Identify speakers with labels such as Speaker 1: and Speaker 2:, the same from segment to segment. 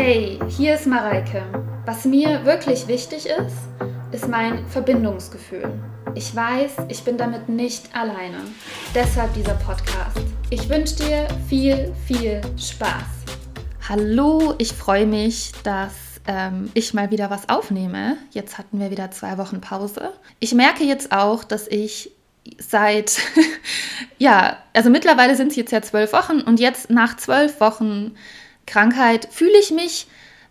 Speaker 1: Hey, hier ist Mareike. Was mir wirklich wichtig ist, ist mein Verbindungsgefühl. Ich weiß, ich bin damit nicht alleine. Deshalb dieser Podcast. Ich wünsche dir viel, viel Spaß.
Speaker 2: Hallo, ich freue mich, dass ähm, ich mal wieder was aufnehme. Jetzt hatten wir wieder zwei Wochen Pause. Ich merke jetzt auch, dass ich seit, ja, also mittlerweile sind es jetzt ja zwölf Wochen und jetzt nach zwölf Wochen Krankheit fühle ich mich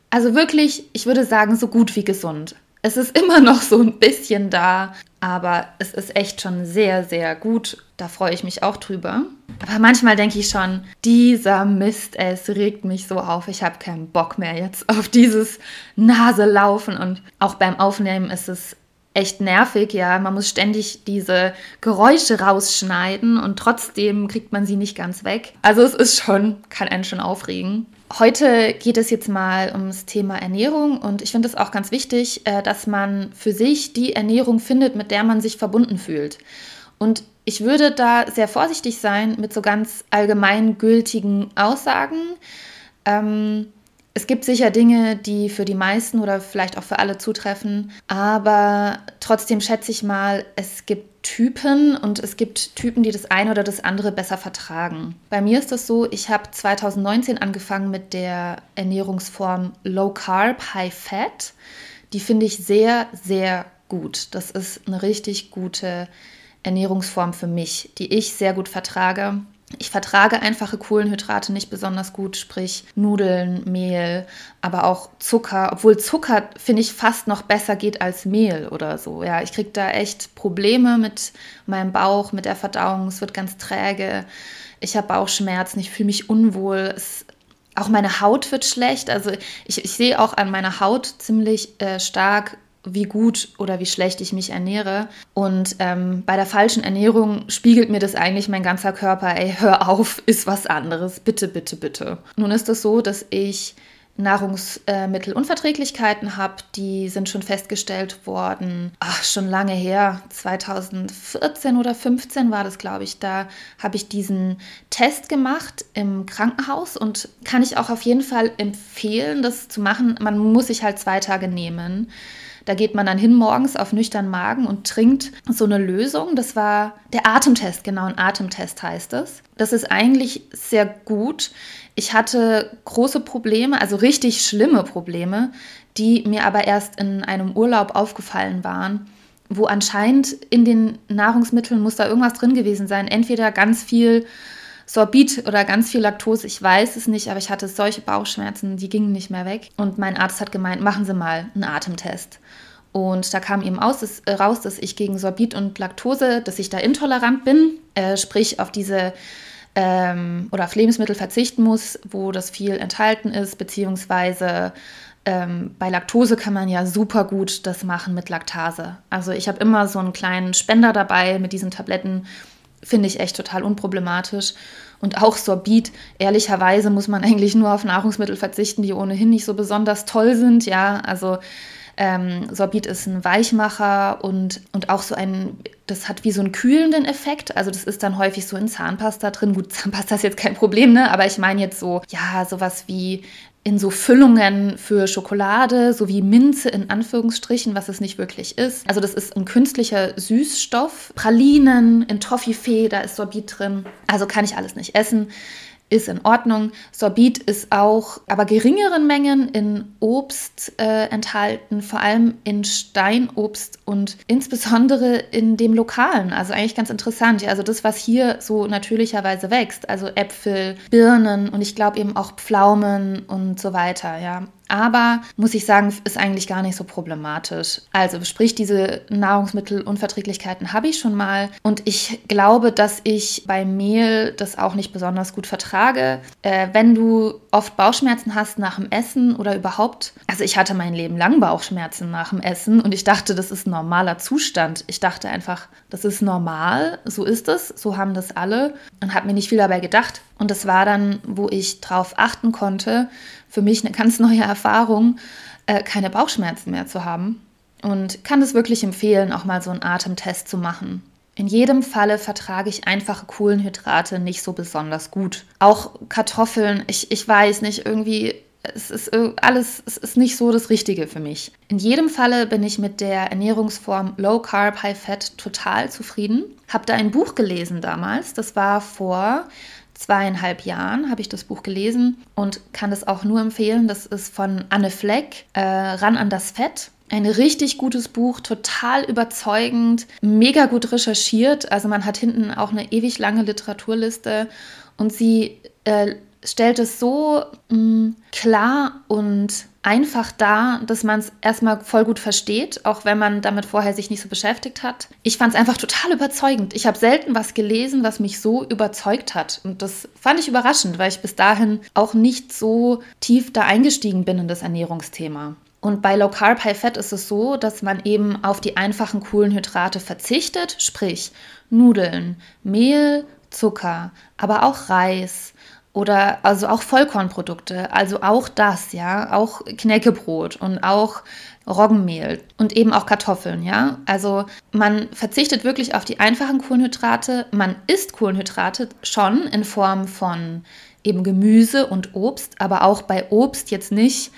Speaker 2: also wirklich, ich würde sagen, so gut wie gesund. Es ist immer noch so ein bisschen da, aber es ist echt schon sehr, sehr gut. Da freue ich mich auch drüber. Aber manchmal denke ich schon, dieser Mist, es regt mich so auf. Ich habe keinen Bock mehr jetzt auf dieses Naselaufen. Und auch beim Aufnehmen ist es echt nervig, ja. Man muss ständig diese Geräusche rausschneiden und trotzdem kriegt man sie nicht ganz weg. Also es ist schon, kann einen schon aufregen. Heute geht es jetzt mal ums Thema Ernährung und ich finde es auch ganz wichtig, äh, dass man für sich die Ernährung findet, mit der man sich verbunden fühlt. Und ich würde da sehr vorsichtig sein mit so ganz allgemeingültigen Aussagen. Ähm, es gibt sicher Dinge, die für die meisten oder vielleicht auch für alle zutreffen, aber trotzdem schätze ich mal, es gibt Typen und es gibt Typen, die das eine oder das andere besser vertragen. Bei mir ist das so, ich habe 2019 angefangen mit der Ernährungsform Low Carb, High Fat. Die finde ich sehr, sehr gut. Das ist eine richtig gute Ernährungsform für mich, die ich sehr gut vertrage. Ich vertrage einfache Kohlenhydrate nicht besonders gut, sprich Nudeln, Mehl, aber auch Zucker, obwohl Zucker finde ich fast noch besser geht als Mehl oder so. Ja, ich kriege da echt Probleme mit meinem Bauch, mit der Verdauung, es wird ganz träge. Ich habe Bauchschmerzen, ich fühle mich unwohl. Es, auch meine Haut wird schlecht. Also ich, ich sehe auch an meiner Haut ziemlich äh, stark wie gut oder wie schlecht ich mich ernähre. Und ähm, bei der falschen Ernährung spiegelt mir das eigentlich mein ganzer Körper, ey, hör auf, ist was anderes, bitte, bitte, bitte. Nun ist es so, dass ich Nahrungsmittelunverträglichkeiten habe, die sind schon festgestellt worden, ach, schon lange her, 2014 oder 15 war das, glaube ich, da habe ich diesen Test gemacht im Krankenhaus und kann ich auch auf jeden Fall empfehlen, das zu machen. Man muss sich halt zwei Tage nehmen. Da geht man dann hin morgens auf nüchternen Magen und trinkt so eine Lösung. Das war der Atemtest, genau, ein Atemtest heißt es. Das ist eigentlich sehr gut. Ich hatte große Probleme, also richtig schlimme Probleme, die mir aber erst in einem Urlaub aufgefallen waren wo anscheinend in den Nahrungsmitteln muss da irgendwas drin gewesen sein. Entweder ganz viel Sorbit oder ganz viel Laktose, ich weiß es nicht, aber ich hatte solche Bauchschmerzen, die gingen nicht mehr weg. Und mein Arzt hat gemeint, machen Sie mal einen Atemtest. Und da kam eben aus, dass, äh, raus, dass ich gegen Sorbit und Laktose, dass ich da intolerant bin, äh, sprich auf diese ähm, oder auf Lebensmittel verzichten muss, wo das viel enthalten ist, beziehungsweise ähm, bei Laktose kann man ja super gut das machen mit Laktase. Also ich habe immer so einen kleinen Spender dabei mit diesen Tabletten, finde ich echt total unproblematisch. Und auch Sorbit, ehrlicherweise muss man eigentlich nur auf Nahrungsmittel verzichten, die ohnehin nicht so besonders toll sind. Ja, also ähm, Sorbit ist ein Weichmacher und, und auch so ein, das hat wie so einen kühlenden Effekt. Also das ist dann häufig so in Zahnpasta drin. Gut, Zahnpasta ist jetzt kein Problem, ne? Aber ich meine jetzt so, ja, sowas wie in so Füllungen für Schokolade, sowie Minze in Anführungsstrichen, was es nicht wirklich ist. Also das ist ein künstlicher Süßstoff. Pralinen in Toffifee, da ist Sorbit drin. Also kann ich alles nicht essen ist in Ordnung. Sorbit ist auch aber geringeren Mengen in Obst äh, enthalten, vor allem in Steinobst und insbesondere in dem lokalen. Also eigentlich ganz interessant. Ja, also das, was hier so natürlicherweise wächst, also Äpfel, Birnen und ich glaube eben auch Pflaumen und so weiter. Ja, aber muss ich sagen, ist eigentlich gar nicht so problematisch. Also sprich, diese Nahrungsmittelunverträglichkeiten habe ich schon mal und ich glaube, dass ich bei Mehl das auch nicht besonders gut vertrage. Äh, wenn du oft Bauchschmerzen hast nach dem Essen oder überhaupt, also ich hatte mein Leben lang Bauchschmerzen nach dem Essen und ich dachte, das ist ein normaler Zustand. Ich dachte einfach, das ist normal, so ist es, so haben das alle und habe mir nicht viel dabei gedacht. Und das war dann, wo ich drauf achten konnte, für mich eine ganz neue Erfahrung, äh, keine Bauchschmerzen mehr zu haben. Und kann es wirklich empfehlen, auch mal so einen Atemtest zu machen. In jedem Falle vertrage ich einfache Kohlenhydrate nicht so besonders gut. Auch Kartoffeln, ich, ich weiß nicht, irgendwie es ist alles, es ist nicht so das Richtige für mich. In jedem Falle bin ich mit der Ernährungsform Low Carb, High Fat total zufrieden. Habe da ein Buch gelesen damals, das war vor zweieinhalb Jahren habe ich das Buch gelesen und kann es auch nur empfehlen. Das ist von Anne Fleck, äh, Ran an das Fett. Ein richtig gutes Buch, total überzeugend, mega gut recherchiert. Also man hat hinten auch eine ewig lange Literaturliste und sie äh, stellt es so mh, mm, klar und einfach dar, dass man es erstmal voll gut versteht, auch wenn man damit vorher sich nicht so beschäftigt hat. Ich fand es einfach total überzeugend. Ich habe selten was gelesen, was mich so überzeugt hat. Und das fand ich überraschend, weil ich bis dahin auch nicht so tief da eingestiegen bin in das Ernährungsthema. Und bei Low Carb High Fat ist es so, dass man eben auf die einfachen Kohlenhydrate verzichtet, sprich Nudeln, Mehl, Zucker, aber auch Reis, oder also auch Vollkornprodukte, also auch das, ja, auch Knäckebrot und auch Roggenmehl und eben auch Kartoffeln, ja. Also man verzichtet wirklich auf die einfachen Kohlenhydrate, man isst Kohlenhydrate schon in Form von eben Gemüse und Obst, aber auch bei Obst jetzt nicht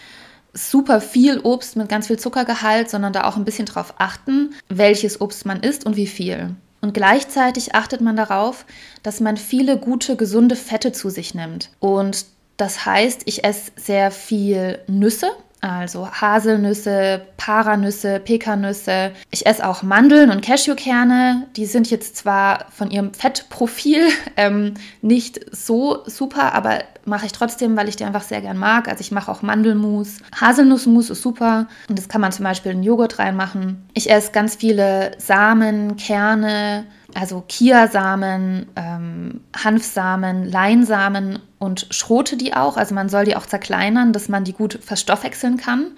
Speaker 2: super viel Obst mit ganz viel Zuckergehalt, sondern da auch ein bisschen drauf achten, welches Obst man isst und wie viel. Und gleichzeitig achtet man darauf, dass man viele gute, gesunde Fette zu sich nimmt. Und das heißt, ich esse sehr viel Nüsse, also Haselnüsse, Paranüsse, Pekannüsse. Ich esse auch Mandeln und Cashewkerne. Die sind jetzt zwar von ihrem Fettprofil ähm, nicht so super, aber mache ich trotzdem, weil ich die einfach sehr gern mag. Also ich mache auch Mandelmus. Haselnussmus ist super und das kann man zum Beispiel in Joghurt reinmachen. Ich esse ganz viele Samen, Kerne, also Kiasamen, ähm, Hanfsamen, Leinsamen und schrote die auch. Also man soll die auch zerkleinern, dass man die gut verstoffwechseln kann.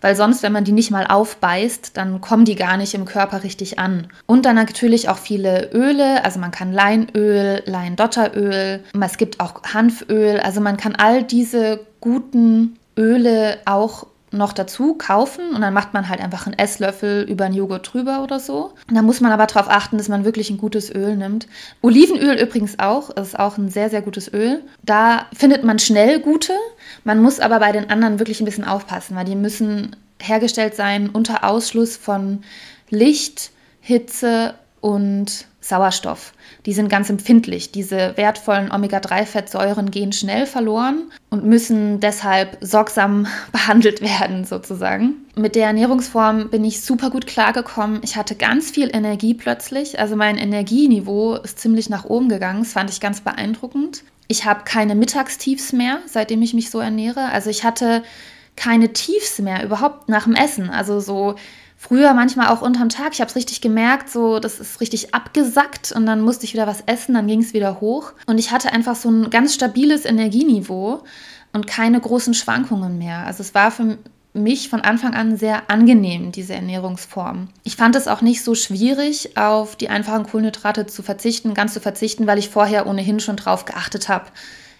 Speaker 2: Weil sonst, wenn man die nicht mal aufbeißt, dann kommen die gar nicht im Körper richtig an. Und dann natürlich auch viele Öle. Also man kann Leinöl, Leindotteröl, es gibt auch Hanföl. Also man kann all diese guten Öle auch noch dazu kaufen und dann macht man halt einfach einen Esslöffel über einen Joghurt drüber oder so. Da muss man aber darauf achten, dass man wirklich ein gutes Öl nimmt. Olivenöl übrigens auch, ist auch ein sehr, sehr gutes Öl. Da findet man schnell gute. Man muss aber bei den anderen wirklich ein bisschen aufpassen, weil die müssen hergestellt sein unter Ausschluss von Licht, Hitze und Sauerstoff. Die sind ganz empfindlich. Diese wertvollen Omega-3-Fettsäuren gehen schnell verloren und müssen deshalb sorgsam behandelt werden, sozusagen. Mit der Ernährungsform bin ich super gut klargekommen. Ich hatte ganz viel Energie plötzlich. Also mein Energieniveau ist ziemlich nach oben gegangen. Das fand ich ganz beeindruckend. Ich habe keine Mittagstiefs mehr, seitdem ich mich so ernähre. Also ich hatte keine Tiefs mehr überhaupt nach dem Essen. Also so früher manchmal auch unterm Tag. Ich habe es richtig gemerkt, so das ist richtig abgesackt und dann musste ich wieder was essen, dann ging es wieder hoch und ich hatte einfach so ein ganz stabiles Energieniveau und keine großen Schwankungen mehr. Also es war für mich von Anfang an sehr angenehm, diese Ernährungsform. Ich fand es auch nicht so schwierig, auf die einfachen Kohlenhydrate zu verzichten, ganz zu verzichten, weil ich vorher ohnehin schon drauf geachtet habe,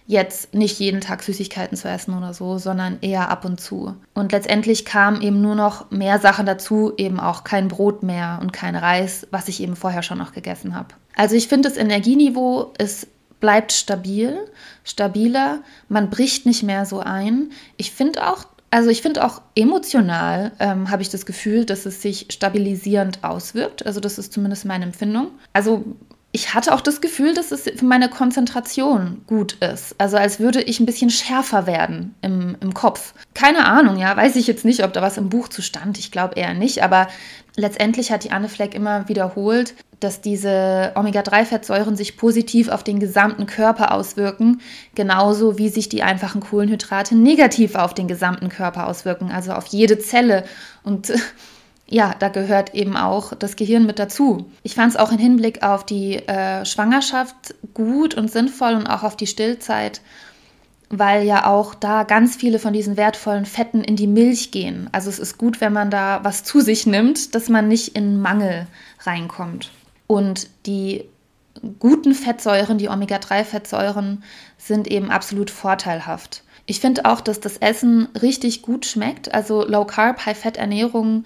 Speaker 2: jetzt nicht jeden Tag Süßigkeiten zu essen oder so, sondern eher ab und zu. Und letztendlich kamen eben nur noch mehr Sachen dazu, eben auch kein Brot mehr und kein Reis, was ich eben vorher schon noch gegessen habe. Also ich finde, das Energieniveau ist bleibt stabil, stabiler, man bricht nicht mehr so ein. Ich finde auch, also ich finde auch emotional ähm, habe ich das Gefühl, dass es sich stabilisierend auswirkt. Also das ist zumindest meine Empfindung. Also ich hatte auch das Gefühl, dass es für meine Konzentration gut ist. Also als würde ich ein bisschen schärfer werden im, im Kopf. Keine Ahnung, ja, weiß ich jetzt nicht, ob da was im Buch zu stand. Ich glaube eher nicht. Aber letztendlich hat die Anne Fleck immer wiederholt, dass diese Omega-3-Fettsäuren sich positiv auf den gesamten Körper auswirken, genauso wie sich die einfachen Kohlenhydrate negativ auf den gesamten Körper auswirken, also auf jede Zelle. Und ja, da gehört eben auch das Gehirn mit dazu. Ich fand es auch im Hinblick auf die äh, Schwangerschaft gut und sinnvoll und auch auf die Stillzeit, weil ja auch da ganz viele von diesen wertvollen Fetten in die Milch gehen. Also es ist gut, wenn man da was zu sich nimmt, dass man nicht in Mangel reinkommt. Und die guten Fettsäuren, die Omega-3-Fettsäuren, sind eben absolut vorteilhaft. Ich finde auch, dass das Essen richtig gut schmeckt. Also Low Carb, High Fett Ernährung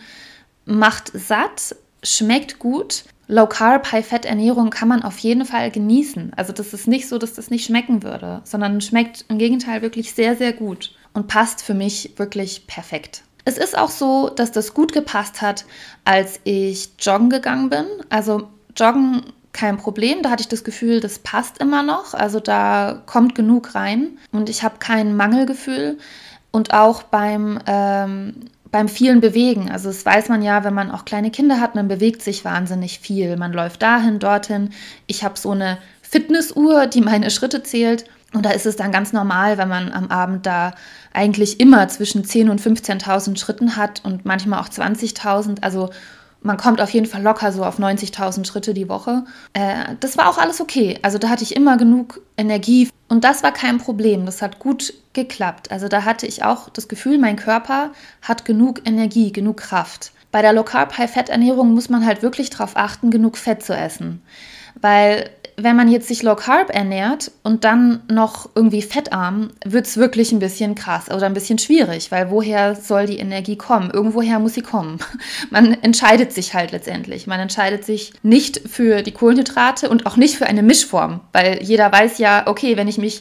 Speaker 2: macht satt, schmeckt gut. Low Carb, High Fat Ernährung kann man auf jeden Fall genießen. Also das ist nicht so, dass das nicht schmecken würde, sondern schmeckt im Gegenteil wirklich sehr, sehr gut. und passt für mich wirklich perfekt. Es ist auch so, dass das gut gepasst hat, als ich joggen gegangen bin. Also joggen kein Problem. Da hatte ich das Gefühl, das passt immer noch. Also da kommt genug rein und ich habe kein Mangelgefühl. Und auch beim, ähm, beim vielen Bewegen. Also das weiß man ja, wenn man auch kleine Kinder hat, man bewegt sich wahnsinnig viel. Man läuft dahin, dorthin. Ich habe so eine Fitnessuhr, die meine Schritte zählt. Und da ist es dann ganz normal, wenn man am Abend da eigentlich immer zwischen 10.000 und 15.000 Schritten hat und manchmal auch 20.000. Also man kommt auf jeden Fall locker so auf 90.000 Schritte die Woche. Äh, das war auch alles okay. Also da hatte ich immer genug Energie und das war kein Problem. Das hat gut geklappt. Also da hatte ich auch das Gefühl, mein Körper hat genug Energie, genug Kraft. Bei der Low Carb High Fett Ernährung muss man halt wirklich darauf achten, genug Fett zu essen, weil wenn man jetzt sich low carb ernährt und dann noch irgendwie fettarm, wird es wirklich ein bisschen krass oder ein bisschen schwierig, weil woher soll die Energie kommen? Irgendwoher muss sie kommen. Man entscheidet sich halt letztendlich. Man entscheidet sich nicht für die Kohlenhydrate und auch nicht für eine Mischform, weil jeder weiß ja, okay, wenn ich mich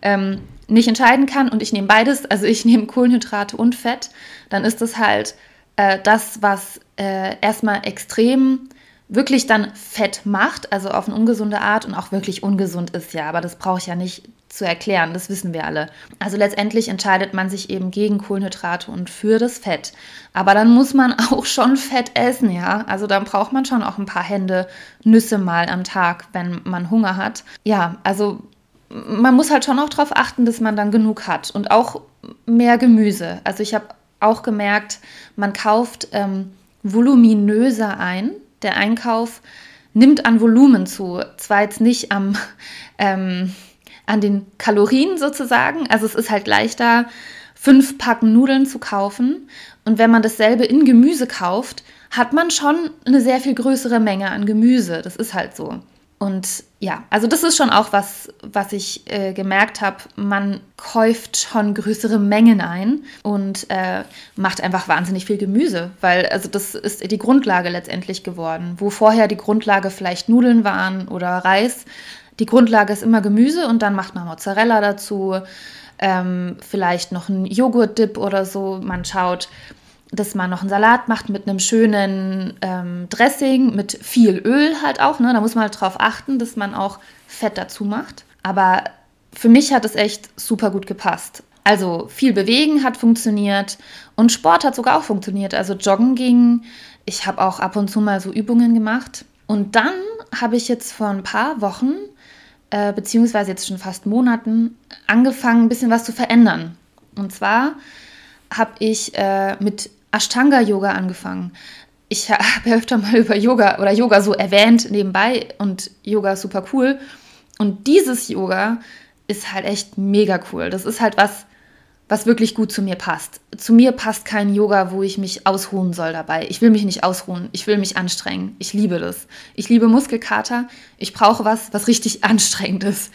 Speaker 2: ähm, nicht entscheiden kann und ich nehme beides, also ich nehme Kohlenhydrate und Fett, dann ist das halt äh, das, was äh, erstmal extrem wirklich dann Fett macht, also auf eine ungesunde Art und auch wirklich ungesund ist, ja, aber das brauche ich ja nicht zu erklären, das wissen wir alle. Also letztendlich entscheidet man sich eben gegen Kohlenhydrate und für das Fett. Aber dann muss man auch schon Fett essen, ja. Also dann braucht man schon auch ein paar Hände Nüsse mal am Tag, wenn man Hunger hat. Ja, also man muss halt schon auch darauf achten, dass man dann genug hat und auch mehr Gemüse. Also ich habe auch gemerkt, man kauft ähm, voluminöser ein der Einkauf nimmt an Volumen zu. Zwar jetzt nicht am, ähm, an den Kalorien sozusagen, also es ist halt leichter, fünf Packen Nudeln zu kaufen. Und wenn man dasselbe in Gemüse kauft, hat man schon eine sehr viel größere Menge an Gemüse. Das ist halt so. Und ja, also das ist schon auch was, was ich äh, gemerkt habe. Man kauft schon größere Mengen ein und äh, macht einfach wahnsinnig viel Gemüse, weil also das ist die Grundlage letztendlich geworden. Wo vorher die Grundlage vielleicht Nudeln waren oder Reis, die Grundlage ist immer Gemüse und dann macht man Mozzarella dazu, ähm, vielleicht noch einen Joghurt-Dip oder so. Man schaut, dass man noch einen Salat macht mit einem schönen ähm, Dressing, mit viel Öl halt auch. Ne? Da muss man halt drauf achten, dass man auch Fett dazu macht. Aber für mich hat es echt super gut gepasst. Also viel bewegen hat funktioniert und Sport hat sogar auch funktioniert. Also joggen ging. Ich habe auch ab und zu mal so Übungen gemacht. Und dann habe ich jetzt vor ein paar Wochen, äh, beziehungsweise jetzt schon fast Monaten, angefangen, ein bisschen was zu verändern. Und zwar habe ich äh, mit Ashtanga-Yoga angefangen. Ich habe ja öfter mal über Yoga oder Yoga so erwähnt nebenbei und Yoga ist super cool. Und dieses Yoga ist halt echt mega cool. Das ist halt was, was wirklich gut zu mir passt. Zu mir passt kein Yoga, wo ich mich ausruhen soll dabei. Ich will mich nicht ausruhen. Ich will mich anstrengen. Ich liebe das. Ich liebe Muskelkater. Ich brauche was, was richtig anstrengend ist.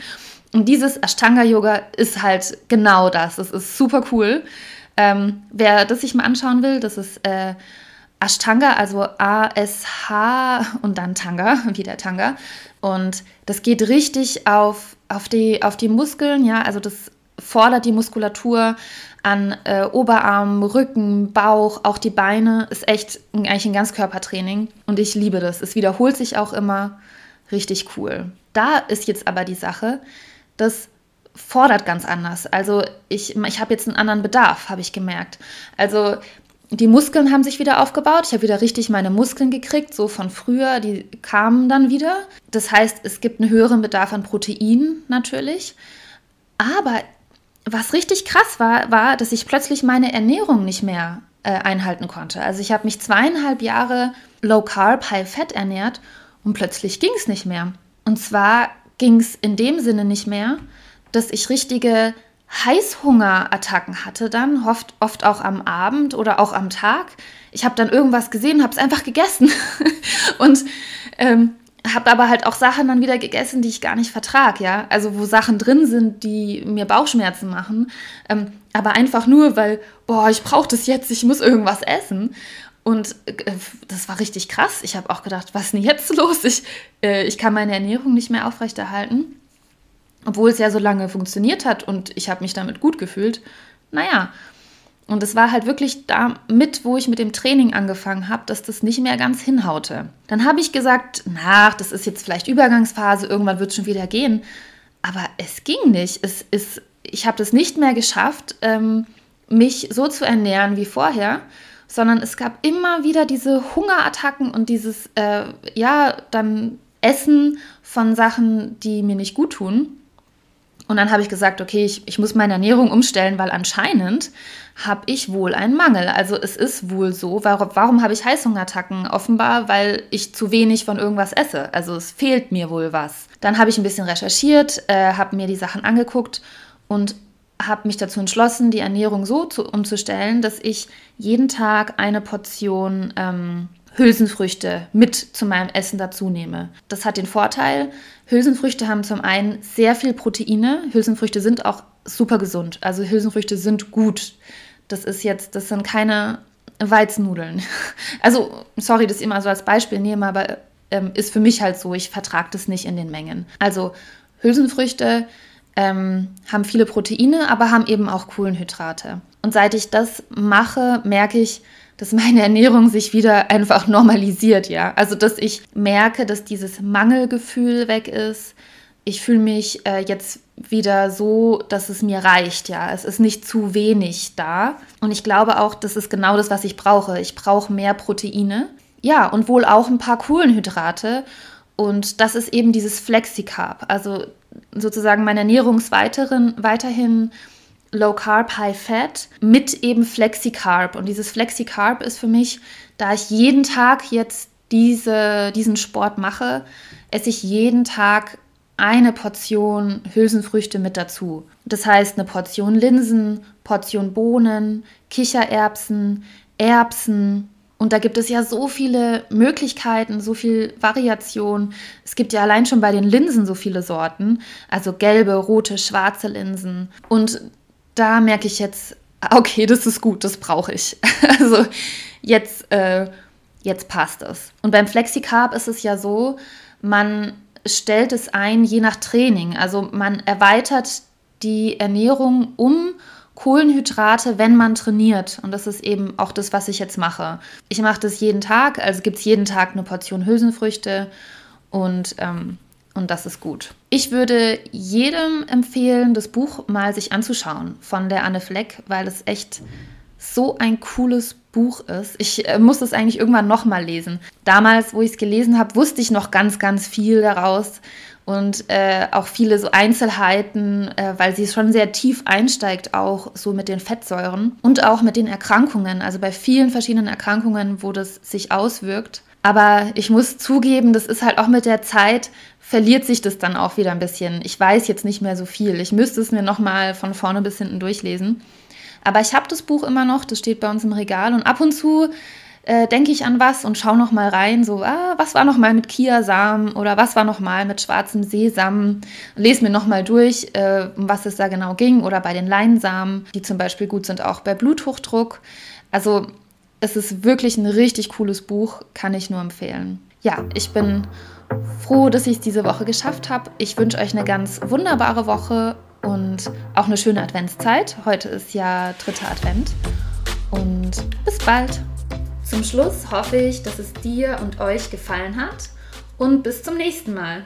Speaker 2: Und dieses Ashtanga-Yoga ist halt genau das. Das ist super cool. Ähm, wer das sich mal anschauen will, das ist äh, Ashtanga, also A-S-H und dann Tanga, wie der Tanga. Und das geht richtig auf, auf, die, auf die Muskeln, ja, also das fordert die Muskulatur an äh, Oberarm, Rücken, Bauch, auch die Beine. Ist echt eigentlich ein Ganzkörpertraining und ich liebe das. Es wiederholt sich auch immer. Richtig cool. Da ist jetzt aber die Sache, dass fordert ganz anders. Also ich, ich habe jetzt einen anderen Bedarf, habe ich gemerkt. Also die Muskeln haben sich wieder aufgebaut. Ich habe wieder richtig meine Muskeln gekriegt, so von früher. Die kamen dann wieder. Das heißt, es gibt einen höheren Bedarf an Protein natürlich. Aber was richtig krass war, war, dass ich plötzlich meine Ernährung nicht mehr äh, einhalten konnte. Also ich habe mich zweieinhalb Jahre low carb, high fat ernährt und plötzlich ging es nicht mehr. Und zwar ging es in dem Sinne nicht mehr, dass ich richtige Heißhungerattacken hatte dann, oft, oft auch am Abend oder auch am Tag. Ich habe dann irgendwas gesehen, habe es einfach gegessen und ähm, habe aber halt auch Sachen dann wieder gegessen, die ich gar nicht vertrag, ja. Also wo Sachen drin sind, die mir Bauchschmerzen machen, ähm, aber einfach nur, weil, boah, ich brauche das jetzt, ich muss irgendwas essen. Und äh, das war richtig krass. Ich habe auch gedacht, was ist denn jetzt los? Ich, äh, ich kann meine Ernährung nicht mehr aufrechterhalten obwohl es ja so lange funktioniert hat und ich habe mich damit gut gefühlt, naja. Und es war halt wirklich damit, wo ich mit dem Training angefangen habe, dass das nicht mehr ganz hinhaute. Dann habe ich gesagt, na, das ist jetzt vielleicht Übergangsphase, irgendwann wird es schon wieder gehen. Aber es ging nicht. Es ist, ich habe das nicht mehr geschafft, ähm, mich so zu ernähren wie vorher, sondern es gab immer wieder diese Hungerattacken und dieses, äh, ja, dann Essen von Sachen, die mir nicht gut tun. Und dann habe ich gesagt, okay, ich, ich muss meine Ernährung umstellen, weil anscheinend habe ich wohl einen Mangel. Also es ist wohl so. Warum, warum habe ich Heißhungerattacken? Offenbar, weil ich zu wenig von irgendwas esse. Also es fehlt mir wohl was. Dann habe ich ein bisschen recherchiert, äh, habe mir die Sachen angeguckt und habe mich dazu entschlossen, die Ernährung so zu, umzustellen, dass ich jeden Tag eine Portion ähm, Hülsenfrüchte mit zu meinem Essen dazu nehme. Das hat den Vorteil, Hülsenfrüchte haben zum einen sehr viel Proteine. Hülsenfrüchte sind auch super gesund. Also Hülsenfrüchte sind gut. Das ist jetzt, das sind keine Weizennudeln. Also, sorry, ich immer so als Beispiel nehme, aber ähm, ist für mich halt so, ich vertrage das nicht in den Mengen. Also Hülsenfrüchte ähm, haben viele Proteine, aber haben eben auch Kohlenhydrate. Und seit ich das mache, merke ich, dass meine Ernährung sich wieder einfach normalisiert, ja. Also, dass ich merke, dass dieses Mangelgefühl weg ist. Ich fühle mich äh, jetzt wieder so, dass es mir reicht, ja. Es ist nicht zu wenig da. Und ich glaube auch, das ist genau das, was ich brauche. Ich brauche mehr Proteine. Ja, und wohl auch ein paar Kohlenhydrate. Und das ist eben dieses Flexicarb. Also sozusagen meine Ernährung weiterhin Low Carb, High Fat mit eben Flexicarb. Und dieses Flexicarb ist für mich, da ich jeden Tag jetzt diese, diesen Sport mache, esse ich jeden Tag eine Portion Hülsenfrüchte mit dazu. Das heißt eine Portion Linsen, Portion Bohnen, Kichererbsen, Erbsen. Und da gibt es ja so viele Möglichkeiten, so viel Variation. Es gibt ja allein schon bei den Linsen so viele Sorten, also gelbe, rote, schwarze Linsen. Und da merke ich jetzt, okay, das ist gut, das brauche ich. Also jetzt, äh, jetzt passt es. Und beim Flexicarb ist es ja so, man stellt es ein je nach Training. Also man erweitert die Ernährung um Kohlenhydrate, wenn man trainiert. Und das ist eben auch das, was ich jetzt mache. Ich mache das jeden Tag, also gibt es jeden Tag eine Portion Hülsenfrüchte und ähm, und das ist gut. Ich würde jedem empfehlen, das Buch mal sich anzuschauen von der Anne Fleck, weil es echt so ein cooles Buch ist. Ich äh, muss es eigentlich irgendwann nochmal lesen. Damals, wo ich es gelesen habe, wusste ich noch ganz, ganz viel daraus und äh, auch viele so Einzelheiten, äh, weil sie schon sehr tief einsteigt, auch so mit den Fettsäuren und auch mit den Erkrankungen. Also bei vielen verschiedenen Erkrankungen, wo das sich auswirkt. Aber ich muss zugeben, das ist halt auch mit der Zeit verliert sich das dann auch wieder ein bisschen. Ich weiß jetzt nicht mehr so viel. Ich müsste es mir nochmal von vorne bis hinten durchlesen. Aber ich habe das Buch immer noch, das steht bei uns im Regal und ab und zu äh, denke ich an was und schaue nochmal rein, so, ah, was war nochmal mit Kiasamen oder was war nochmal mit schwarzem Sesam. Lese mir nochmal durch, äh, um was es da genau ging oder bei den Leinsamen, die zum Beispiel gut sind auch bei Bluthochdruck. Also es ist wirklich ein richtig cooles Buch, kann ich nur empfehlen. Ja, ich bin froh, dass ich es diese Woche geschafft habe. Ich wünsche euch eine ganz wunderbare Woche und auch eine schöne Adventszeit. Heute ist ja dritter Advent. Und bis bald.
Speaker 1: Zum Schluss hoffe ich, dass es dir und euch gefallen hat und bis zum nächsten Mal.